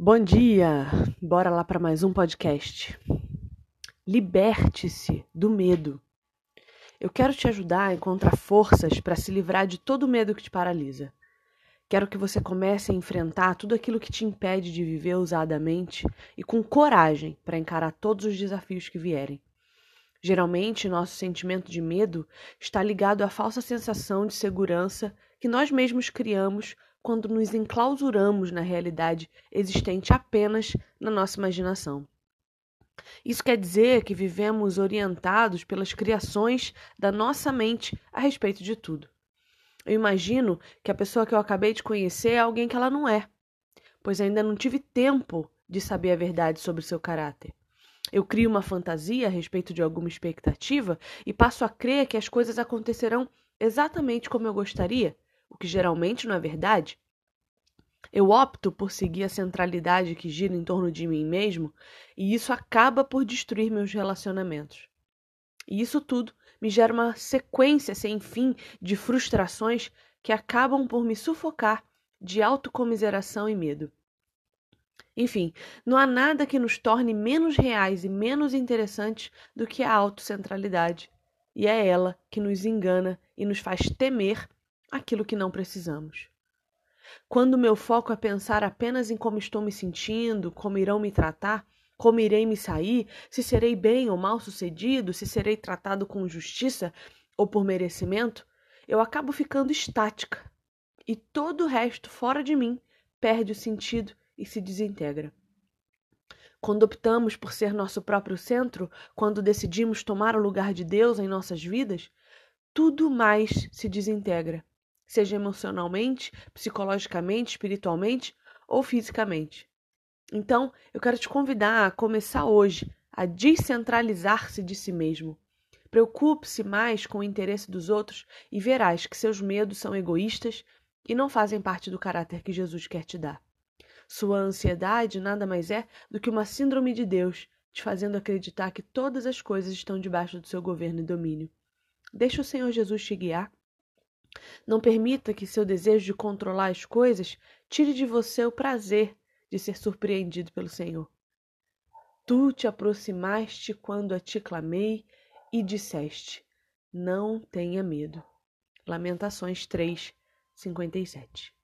Bom dia! Bora lá para mais um podcast. Liberte-se do medo. Eu quero te ajudar a encontrar forças para se livrar de todo o medo que te paralisa. Quero que você comece a enfrentar tudo aquilo que te impede de viver ousadamente e com coragem para encarar todos os desafios que vierem. Geralmente, nosso sentimento de medo está ligado à falsa sensação de segurança que nós mesmos criamos quando nos enclausuramos na realidade existente apenas na nossa imaginação. Isso quer dizer que vivemos orientados pelas criações da nossa mente a respeito de tudo. Eu imagino que a pessoa que eu acabei de conhecer é alguém que ela não é, pois ainda não tive tempo de saber a verdade sobre seu caráter. Eu crio uma fantasia a respeito de alguma expectativa e passo a crer que as coisas acontecerão exatamente como eu gostaria, o que geralmente não é verdade. Eu opto por seguir a centralidade que gira em torno de mim mesmo, e isso acaba por destruir meus relacionamentos. E isso tudo me gera uma sequência sem fim de frustrações que acabam por me sufocar de autocomiseração e medo. Enfim, não há nada que nos torne menos reais e menos interessantes do que a autocentralidade. E é ela que nos engana e nos faz temer aquilo que não precisamos. Quando meu foco é pensar apenas em como estou me sentindo, como irão me tratar, como irei me sair, se serei bem ou mal sucedido, se serei tratado com justiça ou por merecimento, eu acabo ficando estática e todo o resto fora de mim perde o sentido e se desintegra. Quando optamos por ser nosso próprio centro, quando decidimos tomar o lugar de Deus em nossas vidas, tudo mais se desintegra seja emocionalmente, psicologicamente, espiritualmente ou fisicamente. Então, eu quero te convidar a começar hoje a descentralizar-se de si mesmo. Preocupe-se mais com o interesse dos outros e verás que seus medos são egoístas e não fazem parte do caráter que Jesus quer te dar. Sua ansiedade nada mais é do que uma síndrome de Deus, te fazendo acreditar que todas as coisas estão debaixo do seu governo e domínio. Deixa o Senhor Jesus te guiar não permita que seu desejo de controlar as coisas tire de você o prazer de ser surpreendido pelo Senhor. Tu te aproximaste quando a ti clamei e disseste: Não tenha medo. Lamentações 3, 57.